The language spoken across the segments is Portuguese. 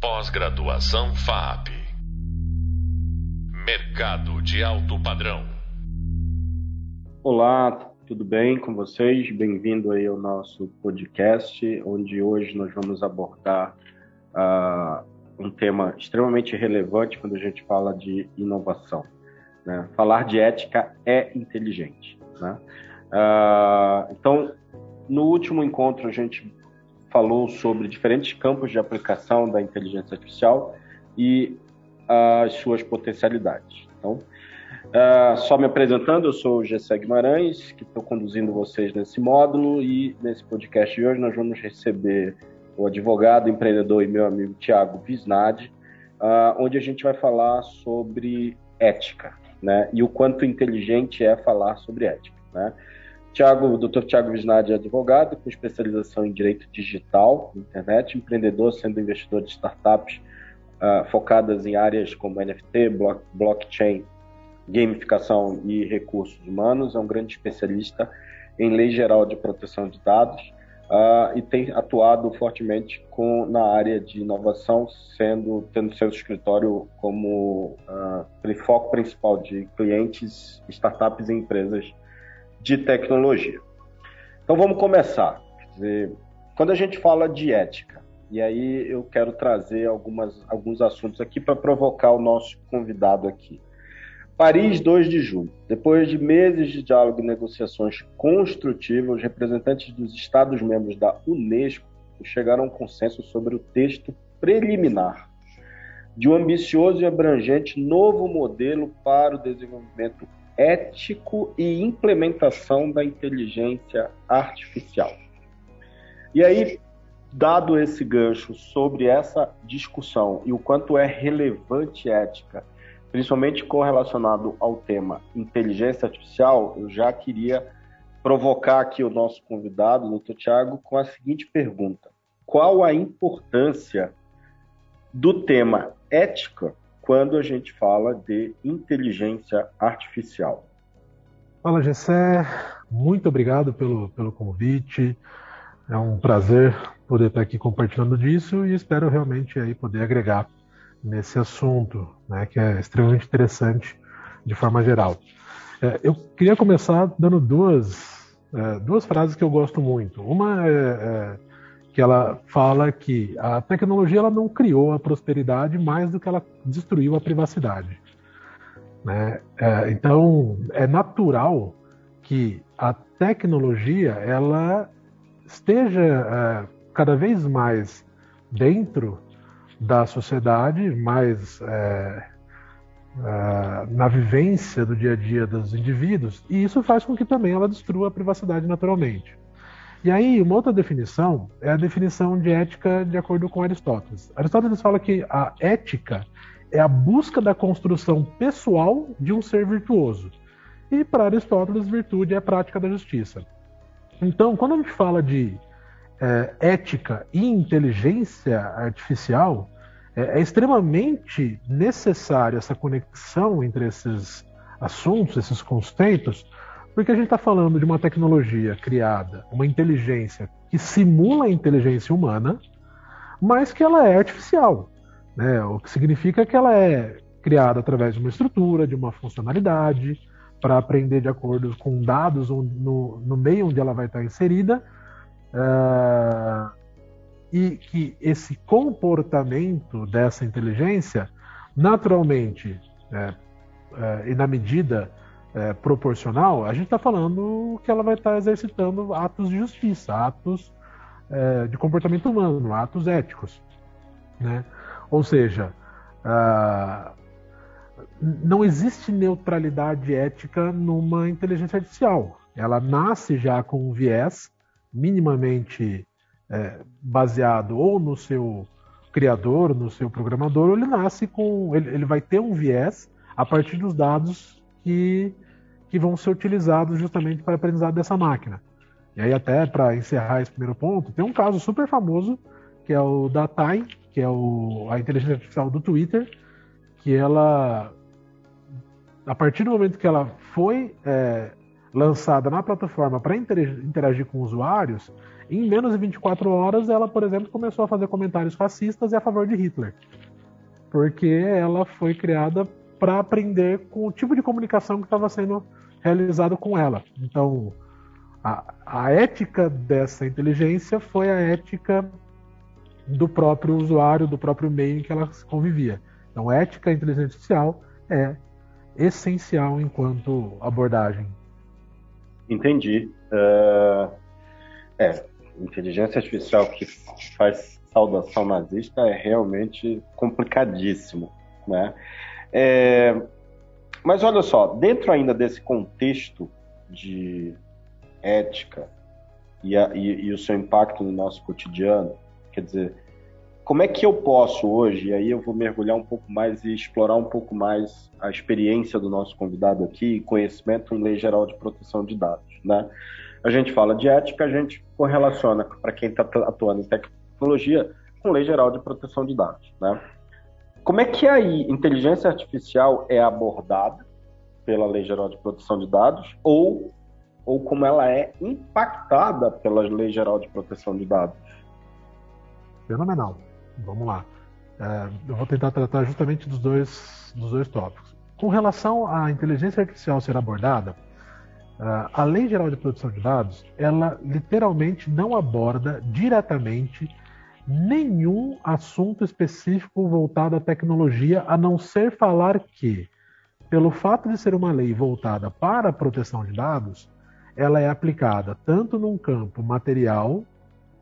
Pós-graduação FAP. Mercado de alto padrão. Olá, tudo bem com vocês? Bem-vindo aí ao nosso podcast, onde hoje nós vamos abordar uh, um tema extremamente relevante quando a gente fala de inovação. Né? Falar de ética é inteligente. Né? Uh, então, no último encontro a gente falou sobre diferentes campos de aplicação da inteligência artificial e as suas potencialidades. Então, uh, só me apresentando, eu sou o Gessé Guimarães, que estou conduzindo vocês nesse módulo e nesse podcast de hoje nós vamos receber o advogado, empreendedor e meu amigo Tiago Visnadi, uh, onde a gente vai falar sobre ética, né? E o quanto inteligente é falar sobre ética, né? Tiago, Dr. Tiago Visnadi é advogado com especialização em direito digital, internet, empreendedor, sendo investidor de startups uh, focadas em áreas como NFT, block, blockchain, gamificação e recursos humanos. É um grande especialista em lei geral de proteção de dados uh, e tem atuado fortemente com, na área de inovação, sendo tendo seu escritório como uh, foco principal de clientes, startups e empresas de tecnologia. Então vamos começar. Dizer, quando a gente fala de ética, e aí eu quero trazer algumas, alguns assuntos aqui para provocar o nosso convidado aqui. Paris, 2 de julho. Depois de meses de diálogo e negociações construtivas, os representantes dos Estados-membros da Unesco chegaram a um consenso sobre o texto preliminar de um ambicioso e abrangente novo modelo para o desenvolvimento ético e implementação da inteligência artificial. E aí, dado esse gancho sobre essa discussão e o quanto é relevante ética, principalmente correlacionado ao tema inteligência artificial, eu já queria provocar aqui o nosso convidado, o Dr. Tiago, com a seguinte pergunta: qual a importância do tema ética quando a gente fala de inteligência artificial. Fala, Gessé. Muito obrigado pelo, pelo convite. É um prazer poder estar aqui compartilhando disso e espero realmente aí poder agregar nesse assunto, né, que é extremamente interessante de forma geral. É, eu queria começar dando duas, é, duas frases que eu gosto muito. Uma é, é que ela fala que a tecnologia ela não criou a prosperidade mais do que ela destruiu a privacidade. Né? É, então é natural que a tecnologia ela esteja é, cada vez mais dentro da sociedade, mais é, é na vivência do dia a dia dos indivíduos, e isso faz com que também ela destrua a privacidade naturalmente. E aí, uma outra definição é a definição de ética de acordo com Aristóteles. Aristóteles fala que a ética é a busca da construção pessoal de um ser virtuoso. E para Aristóteles, virtude é a prática da justiça. Então, quando a gente fala de é, ética e inteligência artificial, é, é extremamente necessária essa conexão entre esses assuntos, esses conceitos, porque a gente está falando de uma tecnologia criada, uma inteligência que simula a inteligência humana, mas que ela é artificial. Né? O que significa que ela é criada através de uma estrutura, de uma funcionalidade, para aprender de acordo com dados no, no meio onde ela vai estar inserida. Uh, e que esse comportamento dessa inteligência, naturalmente, é, é, e na medida é, proporcional, a gente está falando que ela vai estar tá exercitando atos de justiça, atos é, de comportamento humano, atos éticos. Né? Ou seja, uh, não existe neutralidade ética numa inteligência artificial. Ela nasce já com um viés minimamente é, baseado ou no seu criador, no seu programador, ou ele nasce com. Ele, ele vai ter um viés a partir dos dados que, que vão ser utilizados justamente para aprendizado dessa máquina. E aí, até para encerrar esse primeiro ponto, tem um caso super famoso, que é o da Time, que é o, a inteligência artificial do Twitter, que ela, a partir do momento que ela foi é, lançada na plataforma para interagir com usuários, em menos de 24 horas ela, por exemplo, começou a fazer comentários racistas e a favor de Hitler. Porque ela foi criada para aprender com o tipo de comunicação que estava sendo realizado com ela. Então, a, a ética dessa inteligência foi a ética do próprio usuário, do próprio meio em que ela convivia. Então, ética inteligência artificial é essencial enquanto abordagem. Entendi. Uh, é, inteligência artificial que faz saudação nazista é realmente complicadíssimo, né? É, mas olha só, dentro ainda desse contexto de ética e, a, e, e o seu impacto no nosso cotidiano, quer dizer, como é que eu posso hoje, e aí eu vou mergulhar um pouco mais e explorar um pouco mais a experiência do nosso convidado aqui, conhecimento em lei geral de proteção de dados, né? A gente fala de ética, a gente correlaciona para quem está atuando em tecnologia com lei geral de proteção de dados, né? Como é que aí inteligência artificial é abordada pela lei geral de proteção de dados ou ou como ela é impactada pela lei geral de proteção de dados? Fenomenal. Vamos lá. É, eu vou tentar tratar justamente dos dois, dos dois tópicos. Com relação à inteligência artificial ser abordada, é, a Lei Geral de Proteção de Dados, ela literalmente não aborda diretamente nenhum assunto específico voltado à tecnologia, a não ser falar que, pelo fato de ser uma lei voltada para a proteção de dados, ela é aplicada tanto num campo material,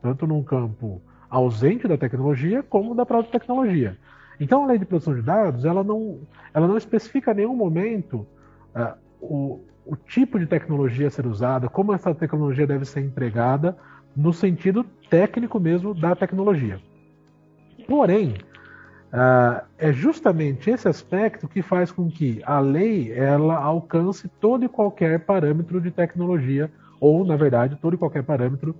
tanto num campo ausente da tecnologia como da própria tecnologia. Então, a lei de proteção de dados, ela não, ela não especifica em nenhum momento uh, o, o tipo de tecnologia a ser usada, como essa tecnologia deve ser empregada, no sentido técnico mesmo da tecnologia. Porém, uh, é justamente esse aspecto que faz com que a lei ela alcance todo e qualquer parâmetro de tecnologia, ou, na verdade, todo e qualquer parâmetro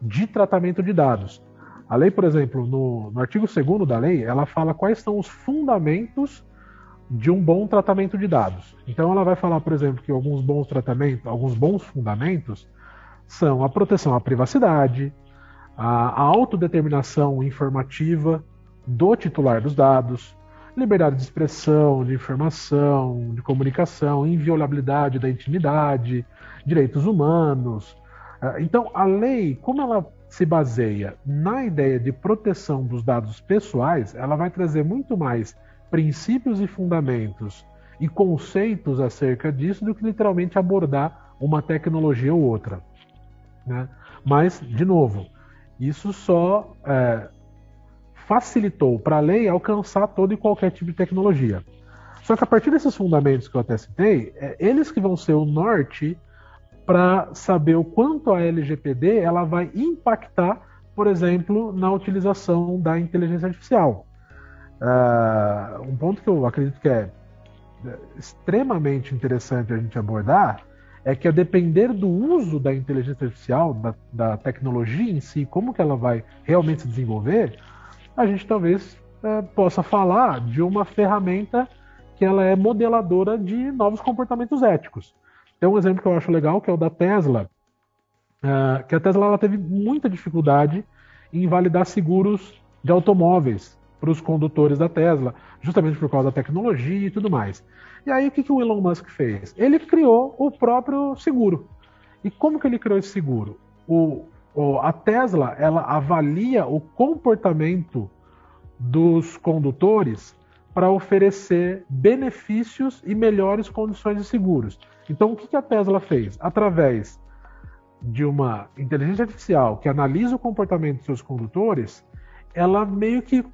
de tratamento de dados. A lei, por exemplo, no, no artigo 2 da lei, ela fala quais são os fundamentos de um bom tratamento de dados. Então ela vai falar, por exemplo, que alguns bons tratamentos, alguns bons fundamentos são a proteção à privacidade, a, autodeterminação informativa do titular dos dados, liberdade de expressão, de informação, de comunicação, inviolabilidade da intimidade, direitos humanos. Ah, então, a lei, como ela se baseia na ideia de proteção dos dados pessoais, ela vai trazer muito mais princípios e fundamentos e conceitos acerca disso do que literalmente abordar uma tecnologia ou outra. Né? Mas, de novo, isso só é, facilitou para a lei alcançar todo e qualquer tipo de tecnologia. Só que a partir desses fundamentos que eu até citei, é eles que vão ser o norte para saber o quanto a LGPD ela vai impactar, por exemplo, na utilização da inteligência artificial. Uh, um ponto que eu acredito que é extremamente interessante a gente abordar é que a depender do uso da inteligência artificial, da, da tecnologia em si, como que ela vai realmente se desenvolver, a gente talvez uh, possa falar de uma ferramenta que ela é modeladora de novos comportamentos éticos. Tem um exemplo que eu acho legal, que é o da Tesla, uh, que a Tesla ela teve muita dificuldade em validar seguros de automóveis para os condutores da Tesla, justamente por causa da tecnologia e tudo mais. E aí o que, que o Elon Musk fez? Ele criou o próprio seguro. E como que ele criou esse seguro? O, o, a Tesla ela avalia o comportamento dos condutores para oferecer benefícios e melhores condições de seguros. Então, o que a Tesla fez? Através de uma inteligência artificial que analisa o comportamento dos seus condutores, ela meio que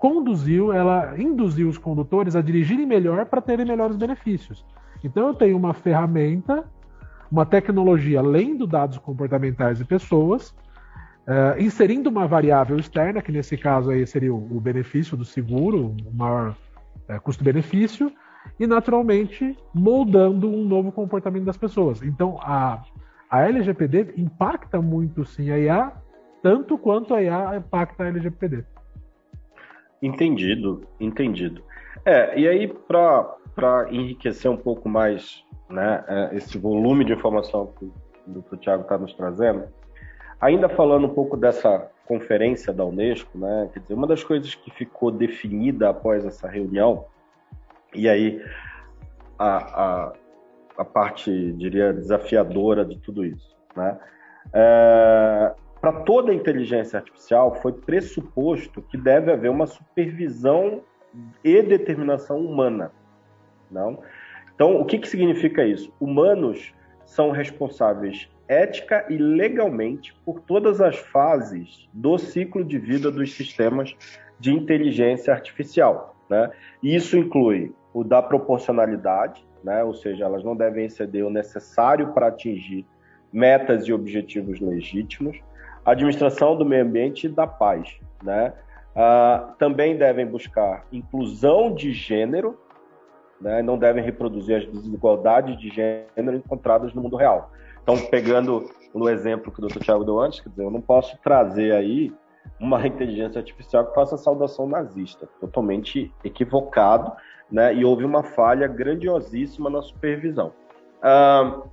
conduziu, ela induziu os condutores a dirigirem melhor para terem melhores benefícios. Então, eu tenho uma ferramenta, uma tecnologia lendo dados comportamentais de pessoas, uh, inserindo uma variável externa, que nesse caso aí seria o, o benefício do seguro, o maior uh, custo-benefício, e naturalmente moldando um novo comportamento das pessoas. Então a, a LGPD impacta muito sim a IA, tanto quanto a IA impacta a LGPD. Entendido, entendido. É, e aí para enriquecer um pouco mais né, é, esse volume de informação que o. Tiago está nos trazendo, ainda falando um pouco dessa conferência da Unesco, né, quer dizer, uma das coisas que ficou definida após essa reunião, e aí a, a, a parte, diria, desafiadora de tudo isso, né, é, para toda a inteligência artificial foi pressuposto que deve haver uma supervisão e determinação humana. Não? Então, o que, que significa isso? Humanos são responsáveis ética e legalmente por todas as fases do ciclo de vida dos sistemas de inteligência artificial. Né? E isso inclui o da proporcionalidade, né? ou seja, elas não devem exceder o necessário para atingir metas e objetivos legítimos, administração do meio ambiente e da paz. Né? Uh, também devem buscar inclusão de gênero, né? não devem reproduzir as desigualdades de gênero encontradas no mundo real. Então, pegando no exemplo que o Dr. Tiago deu antes, quer dizer, eu não posso trazer aí uma inteligência artificial que faça saudação nazista, totalmente equivocado, né? E houve uma falha grandiosíssima na supervisão. Uh,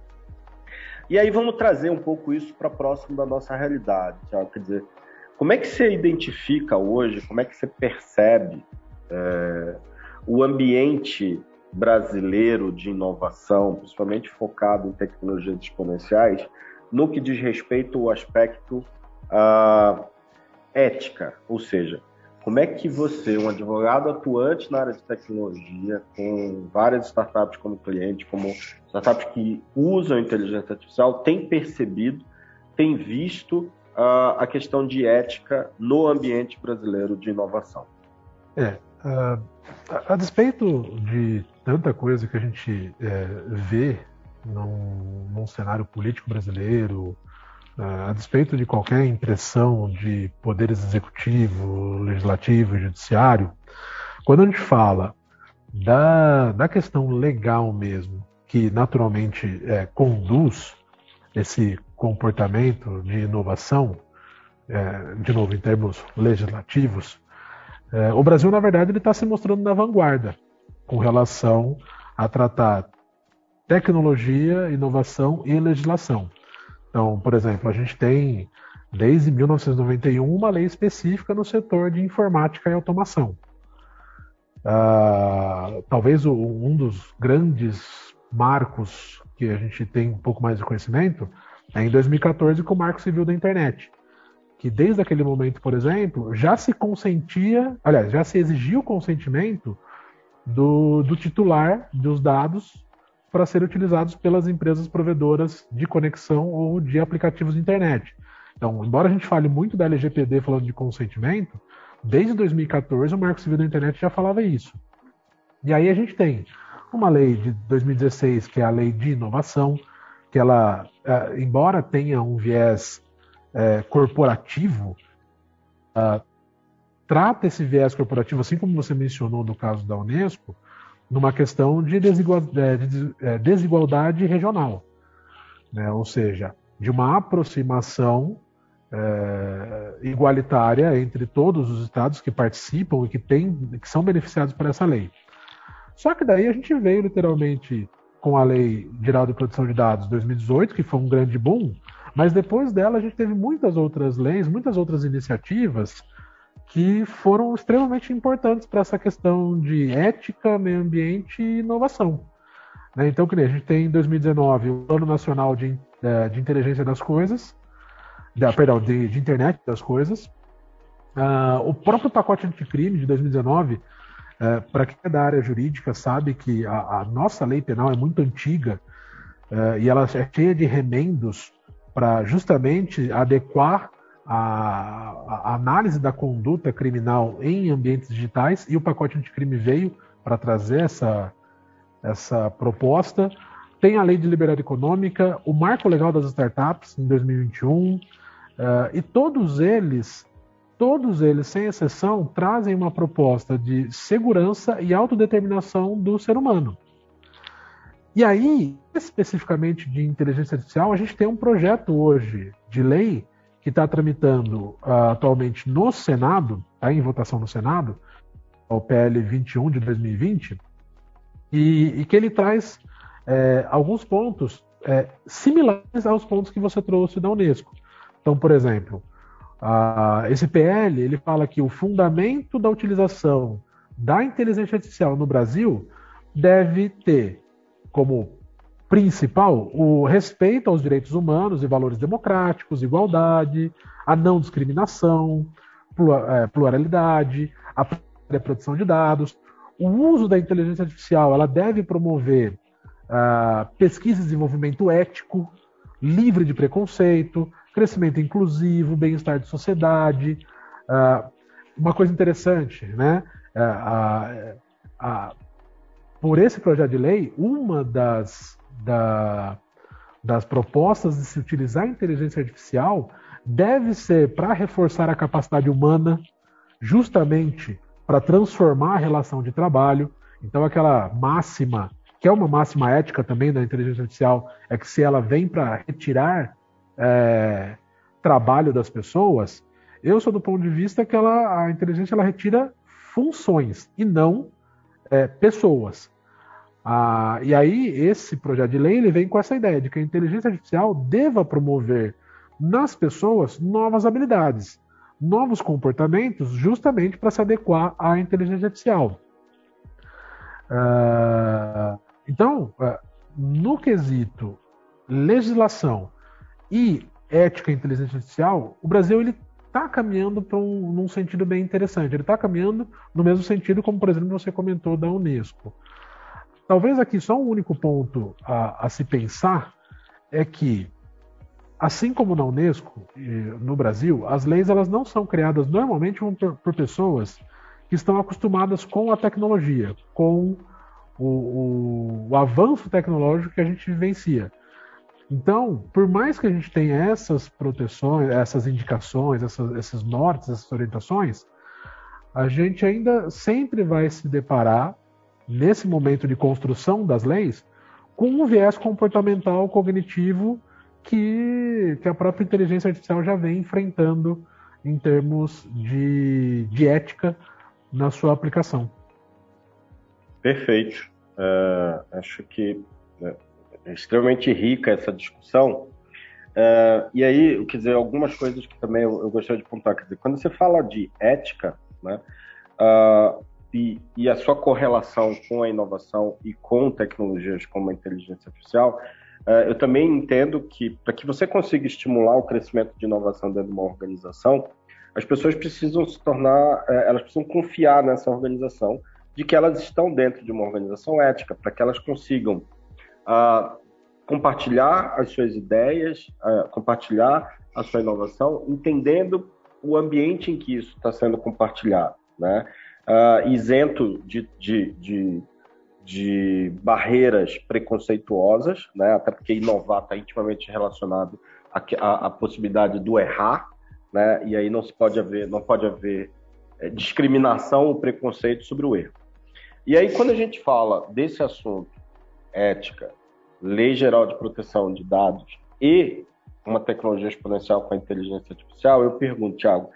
e aí vamos trazer um pouco isso para próximo da nossa realidade, Thiago. Quer dizer, como é que você identifica hoje, como é que você percebe é, o ambiente brasileiro de inovação, principalmente focado em tecnologias exponenciais, no que diz respeito ao aspecto uh, ética, ou seja, como é que você, um advogado atuante na área de tecnologia, com várias startups como cliente, como startups que usam inteligência artificial, tem percebido, tem visto uh, a questão de ética no ambiente brasileiro de inovação? É, uh, a, a, despeito de tanta coisa que a gente é, vê num, num cenário político brasileiro, a despeito de qualquer impressão de poderes executivo, legislativo e judiciário, quando a gente fala da, da questão legal mesmo, que naturalmente é, conduz esse comportamento de inovação, é, de novo em termos legislativos, é, o Brasil, na verdade, ele está se mostrando na vanguarda com relação a tratar tecnologia, inovação e legislação. Então, por exemplo, a gente tem desde 1991 uma lei específica no setor de informática e automação. Uh, talvez o, um dos grandes marcos que a gente tem um pouco mais de conhecimento é em 2014 com o Marco Civil da Internet, que desde aquele momento, por exemplo, já se consentia, aliás, já se exigia o consentimento do, do titular dos dados para serem utilizados pelas empresas provedoras de conexão ou de aplicativos de internet. Então, embora a gente fale muito da LGPD falando de consentimento, desde 2014 o Marco Civil da Internet já falava isso. E aí a gente tem uma lei de 2016, que é a Lei de Inovação, que ela, é, embora tenha um viés é, corporativo, uh, trata esse viés corporativo, assim como você mencionou no caso da Unesco, numa questão de, é, é, desigualdade regional, né? ou seja, de uma aproximação é, igualitária entre todos os estados que participam e que, tem, que são beneficiados por essa lei. Só que daí a gente veio literalmente com a Lei Geral de Proteção de Dados 2018, que foi um grande boom, mas depois dela a gente teve muitas outras leis, muitas outras iniciativas que foram extremamente importantes para essa questão de ética, meio ambiente e inovação. Né? Então, que a gente tem em 2019 o Plano Nacional de, é, de Inteligência das Coisas, de, perdão, de, de, Internet das Coisas, uh, o próprio pacote anticrime de 2019, uh, para quem é da área jurídica sabe que a, a nossa lei penal é muito antiga uh, e ela é cheia de remendos para justamente adequar a, a, análise da conduta criminal em ambientes digitais e o pacote anticrime veio para trazer essa, essa proposta. Tem a lei de liberdade econômica, o marco legal das startups em 2021, uh, eh, e todos eles, todos eles, sem exceção, trazem uma proposta de segurança e autodeterminação do ser humano. E aí, especificamente de inteligência artificial, a gente tem um projeto hoje de lei que está tramitando uh, atualmente no Senado, está em votação no Senado, o PL 21 de 2020, e, e que ele traz é, alguns pontos é, similares aos pontos que você trouxe da Unesco. Então, por exemplo, a, esse PL ele fala que o fundamento da utilização da inteligência artificial no Brasil deve ter como principal o respeito aos direitos humanos e valores democráticos, igualdade, a não discriminação, é, pluralidade, a reprodução de dados. O uso da inteligência artificial ela deve promover uh, pesquisa e desenvolvimento ético, livre de preconceito, crescimento inclusivo, bem-estar de sociedade. Uh, uma coisa interessante, né? Uh, por esse projeto de lei, uma das, da, das propostas de se utilizar a inteligência artificial deve ser para reforçar a capacidade humana, justamente para transformar a relação de trabalho. Então, aquela máxima, que é uma máxima ética também da inteligência artificial, é que se ela vem para retirar é, trabalho das pessoas, eu sou do ponto de vista que ela, a inteligência ela retira funções e não é, pessoas. Ah, e aí, esse projeto de lei ele vem com essa ideia de que a inteligência artificial deva promover nas pessoas novas habilidades, novos comportamentos, justamente para se adequar à inteligência artificial. Ah, então, ah, no quesito legislação e ética e inteligência artificial, o Brasil ele está caminhando para um num sentido bem interessante. Ele está caminhando no mesmo sentido, como por exemplo você comentou da Unesco. Talvez aqui só um único ponto a, a se pensar é que, assim como na Unesco, no Brasil, as leis elas não são criadas normalmente por, por pessoas que estão acostumadas com a tecnologia, com o, o, o, avanço tecnológico que a gente vivencia. Então, por mais que a gente tenha essas proteções, essas indicações, essas, esses nortes, essas orientações, a gente ainda sempre vai se deparar nesse momento de construção das leis, com um viés comportamental cognitivo que, que a própria inteligência artificial já vem enfrentando em termos de, de ética na sua aplicação. Perfeito. Uh, acho que né, é extremamente rica essa discussão. Uh, e aí, quer dizer, algumas coisas que também eu, eu gostaria de pontuar. Quer dizer, quando você fala de ética, né, uh, e, a sua correlação com a inovação e com tecnologias como a inteligência artificial, uh, eu também entendo que para que você consiga estimular o crescimento de inovação dentro de uma organização, as pessoas precisam se tornar, uh, elas precisam confiar nessa organização, de que elas estão dentro de uma organização ética, para que elas consigam uh, compartilhar as suas ideias, compartilhar a sua inovação, entendendo o ambiente em que isso está sendo compartilhado, né? Uh, isento de, de, de, de, barreiras preconceituosas, né? até porque inovar está intimamente relacionado à, à, à, possibilidade do errar, né? e aí não se pode haver, não pode haver é, discriminação ou preconceito sobre o erro. E aí quando a gente fala desse assunto, ética, lei geral de proteção de dados e uma tecnologia exponencial com a inteligência artificial, eu pergunto, Thiago,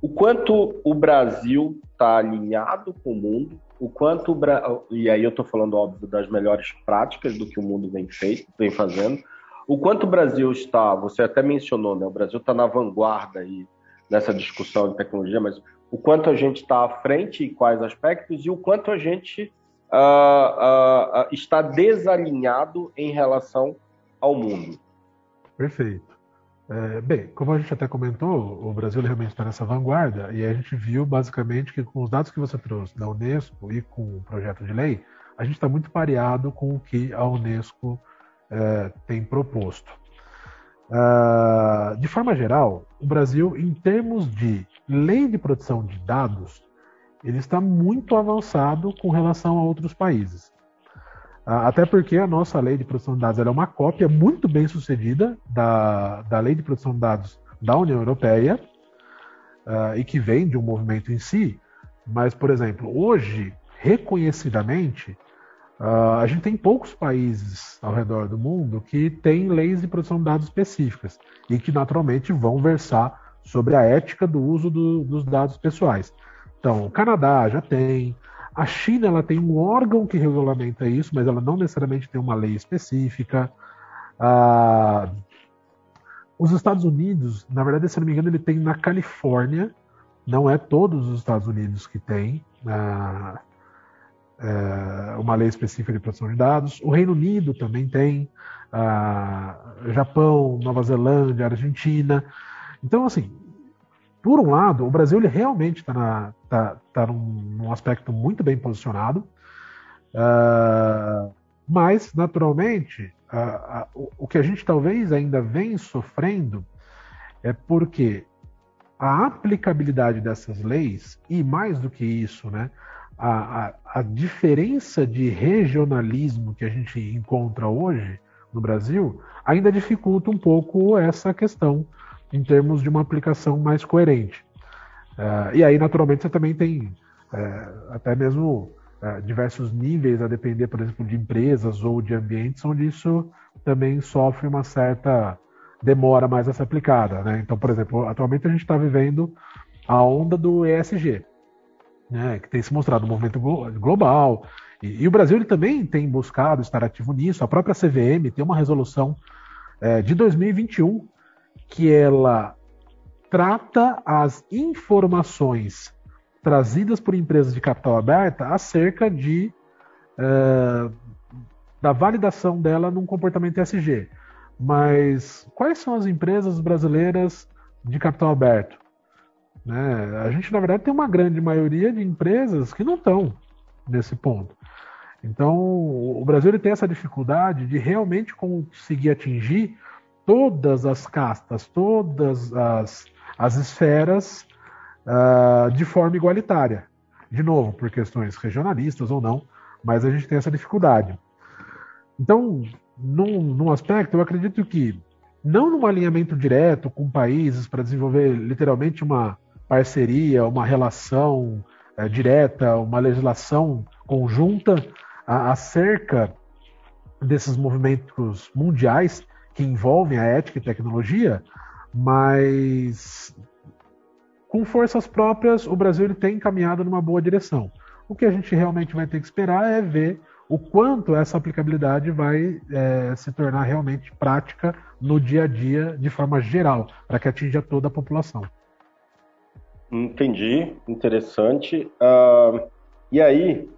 o quanto o Brasil está alinhado com o mundo, o quanto o e aí eu estou falando óbvio das melhores práticas do que o mundo vem feito, vem fazendo, o quanto o Brasil está, você até mencionou, né? O Brasil está na vanguarda aí nessa discussão de tecnologia, mas o quanto a gente está à frente e quais aspectos e o quanto a gente uh, uh, está desalinhado em relação ao mundo. Perfeito. É, bem, como a gente até comentou, o Brasil realmente está nessa vanguarda e a gente viu basicamente que com os dados que você trouxe da Unesco e com o projeto de lei, a gente está muito pareado com o que a Unesco é, tem proposto. Uh, de forma geral, o Brasil, em termos de lei de proteção de dados, ele está muito avançado com relação a outros países. Ah, até porque a nossa lei de proteção de dados é uma cópia muito bem sucedida da, da lei de proteção de dados da União Europeia uh, e que vem de um movimento em si. Mas, por exemplo, hoje, reconhecidamente, uh, a gente tem poucos países ao redor do mundo que têm leis de proteção de dados específicas e que naturalmente vão versar sobre a ética do uso do, dos dados pessoais. Então, o Canadá já tem, A China ela tem um órgão que regulamenta isso, mas ela não necessariamente tem uma lei específica. Ah, os Estados Unidos, na verdade, se não me engano, ele tem na Califórnia, não é todos os Estados Unidos que tem ah, é, uma lei específica de proteção de dados. O Reino Unido também tem, ah, Japão, Nova Zelândia, Argentina. Então, assim, por um lado, o Brasil ele realmente está tá, tá num, num, aspecto muito bem posicionado, uh, mas, naturalmente, uh, uh, o, o que a gente talvez ainda vem sofrendo é porque a aplicabilidade dessas leis, e mais do que isso, né, a, a, a diferença de regionalismo que a gente encontra hoje no Brasil ainda dificulta um pouco essa questão em termos de uma aplicação mais coerente. Uh, e aí, naturalmente, você também tem uh, até mesmo uh, diversos níveis, a depender, por exemplo, de empresas ou de ambientes, onde isso também sofre uma certa demora mais a ser aplicada. Né? Então, por exemplo, atualmente a gente está vivendo a onda do ESG, né, que tem se mostrado um movimento global. E, e, o Brasil ele também tem buscado estar ativo nisso. A própria CVM tem uma resolução de 2021 que ela trata as informações trazidas por empresas de capital aberta acerca de uh, da validação dela num comportamento ESG. Mas quais são as empresas brasileiras de capital aberto? Né? A gente, na verdade, tem uma grande maioria de empresas que não estão nesse ponto. Então, o Brasil tem essa dificuldade de realmente conseguir atingir todas as castas, todas as, as esferas uh, de forma igualitária. De novo, por questões regionalistas ou não, mas a gente tem essa dificuldade. Então, num, num aspecto, eu acredito que, não num alinhamento direto com países para desenvolver literalmente uma parceria, uma relação é, direta, uma legislação conjunta acerca desses movimentos mundiais, que envolvem a ética e tecnologia, mas com forças próprias o Brasil ele tem caminhado numa boa direção. O que a gente realmente vai ter que esperar é ver o quanto essa aplicabilidade vai é, se tornar realmente prática no dia a dia, de forma geral, para que atinja toda a população. Entendi, interessante. Uh, e aí,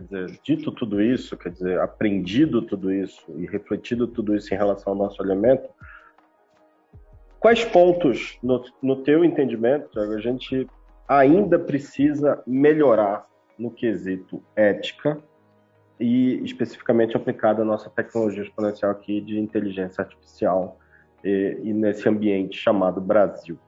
Quer dizer, dito tudo isso, quer dizer, aprendido tudo isso e refletido tudo isso em relação ao nosso alimento, quais pontos, no, no teu entendimento, a gente ainda precisa melhorar no quesito ética e especificamente aplicada à nossa tecnologia exponencial aqui de inteligência artificial e, e nesse ambiente chamado Brasil?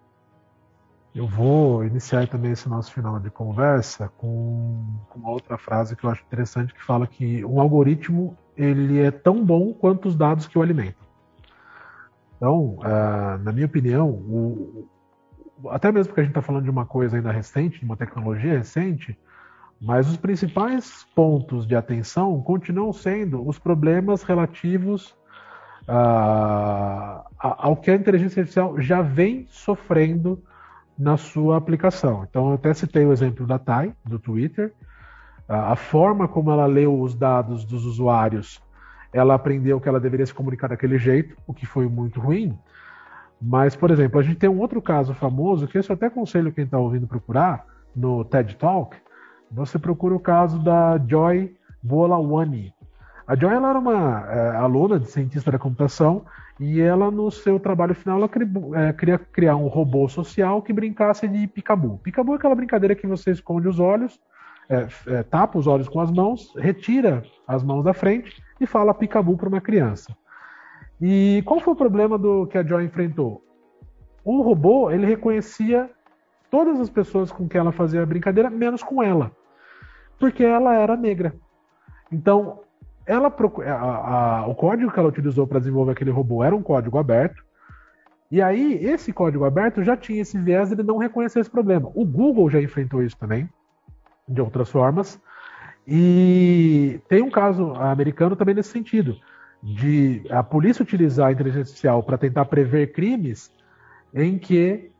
Eu vou iniciar também esse nosso final de conversa com, uma outra frase que eu acho interessante que fala que um algoritmo ele é tão bom quanto os dados que o alimentam. Então, uh, na minha opinião, o, até mesmo porque a gente está falando de uma coisa ainda recente, de uma tecnologia recente, mas os principais pontos de atenção continuam sendo os problemas relativos uh, ao que a inteligência artificial já vem sofrendo na sua aplicação. Então, eu até citei o exemplo da TAI, do Twitter. A forma como ela leu os dados dos usuários, ela aprendeu que ela deveria se comunicar daquele jeito, o que foi muito ruim. Mas, por exemplo, a gente tem um outro caso famoso, que esse eu até aconselho quem está ouvindo procurar, no TED Talk. Você procura o caso da Joy Bolawani. A Joy ela era uma é, aluna de cientista da computação e ela, no seu trabalho final, ela é, queria criar um robô social que brincasse de picabu. Picabu é aquela brincadeira que você esconde os olhos, é, é, tapa os olhos com as mãos, retira as mãos da frente e fala picabu para uma criança. E qual foi o problema do que a Joy enfrentou? O robô ele reconhecia todas as pessoas com quem ela fazia a brincadeira, menos com ela, porque ela era negra. Então ela a, a, o código que ela utilizou para desenvolver aquele robô era um código aberto. E aí, esse código aberto já tinha esse viés de não reconhecer esse problema. O Google já enfrentou isso também, de outras formas. E tem um caso americano também nesse sentido, de a polícia utilizar a inteligência artificial para tentar prever crimes em que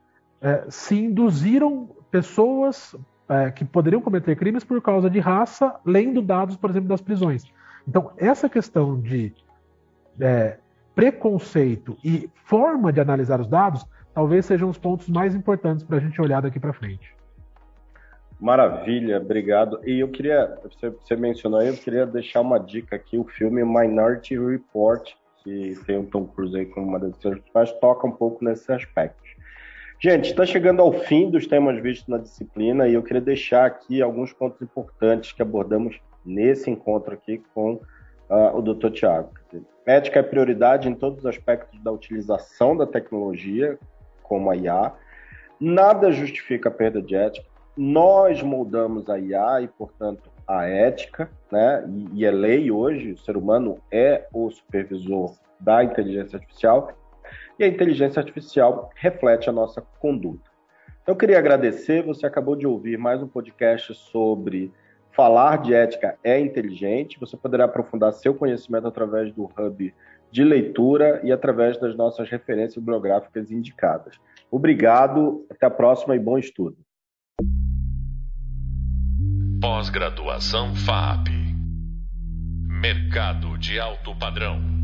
é, se induziram pessoas é, que poderiam cometer crimes por causa de raça, lendo dados, por exemplo, das prisões. Então, essa questão de é, preconceito e forma de analisar os dados talvez sejam os pontos mais importantes para a gente olhar daqui para frente. Maravilha, obrigado. E eu queria, você, mencionou aí, eu queria deixar uma dica aqui, o filme Minority Report, que tem o Tom Cruise aí como uma das principais, toca um pouco nesses aspectos. Gente, está chegando ao fim dos temas vistos na disciplina e eu queria deixar aqui alguns pontos importantes que abordamos nesse encontro aqui com uh, o Dr. Tiago. Ética é prioridade em todos os aspectos da utilização da tecnologia, como a IA. Nada justifica a perda de ética. Nós moldamos a IA e, portanto, a ética, né? E, e é lei hoje, o ser humano é o supervisor da inteligência artificial e a inteligência artificial reflete a nossa conduta. Eu queria agradecer. Você acabou de ouvir mais um podcast sobre falar de ética é inteligente. Você poderá aprofundar seu conhecimento através do Hub de leitura e através das nossas referências bibliográficas indicadas. Obrigado, até a próxima e bom estudo. Pós-graduação FAP Mercado de alto padrão.